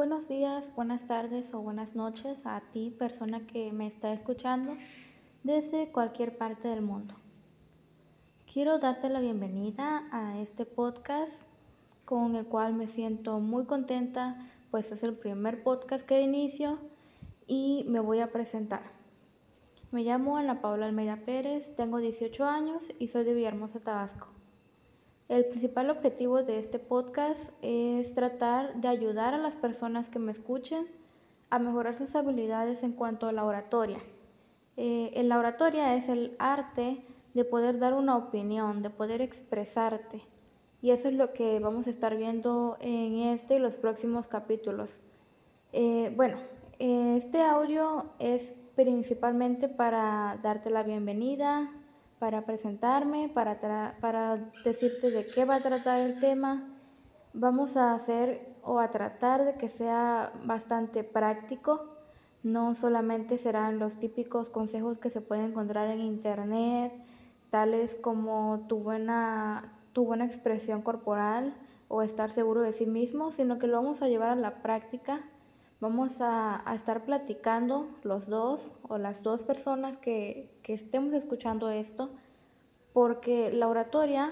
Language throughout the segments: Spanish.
Buenos días, buenas tardes o buenas noches a ti, persona que me está escuchando desde cualquier parte del mundo. Quiero darte la bienvenida a este podcast con el cual me siento muy contenta, pues es el primer podcast que inicio y me voy a presentar. Me llamo Ana Paula Almeida Pérez, tengo 18 años y soy de Villahermosa, Tabasco. El principal objetivo de este podcast es tratar de ayudar a las personas que me escuchen a mejorar sus habilidades en cuanto a la oratoria. Eh, la oratoria es el arte de poder dar una opinión, de poder expresarte. Y eso es lo que vamos a estar viendo en este y los próximos capítulos. Eh, bueno, este audio es principalmente para darte la bienvenida, para presentarme, para, para decirte de qué va a tratar el tema. Vamos a hacer o a tratar de que sea bastante práctico. No solamente serán los típicos consejos que se pueden encontrar en internet, tales como tu buena, tu buena expresión corporal o estar seguro de sí mismo, sino que lo vamos a llevar a la práctica. Vamos a, estar platicando los dos o las dos personas que, que estemos escuchando esto, porque la oratoria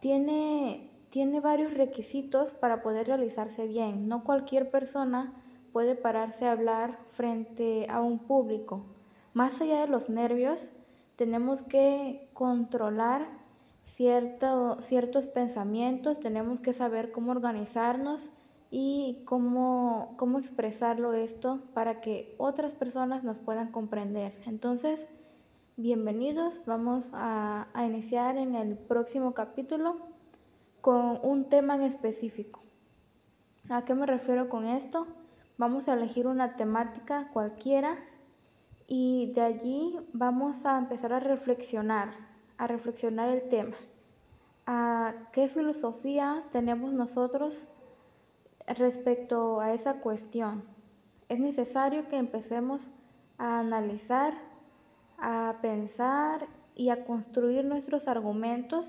tiene, tiene varios requisitos para poder realizarse bien. No cualquier persona puede pararse a hablar frente a un público. Más allá de los nervios, tenemos que controlar ciertos pensamientos, tenemos que saber cómo organizarnos y cómo, cómo expresarlo esto para que otras personas nos puedan comprender. Entonces, bienvenidos, vamos a, a iniciar en el próximo capítulo con un tema en específico. ¿A qué me refiero con esto? Vamos a elegir una temática cualquiera y de allí vamos a empezar a reflexionar, a reflexionar el tema. ¿A qué filosofía tenemos nosotros respecto a esa cuestión. Es necesario que empecemos a analizar, a pensar y a construir nuestros argumentos.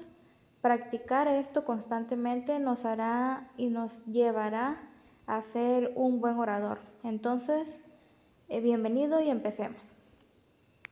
Practicar esto constantemente nos hará y nos llevará a ser un buen orador. Entonces, eh, bienvenido y empecemos.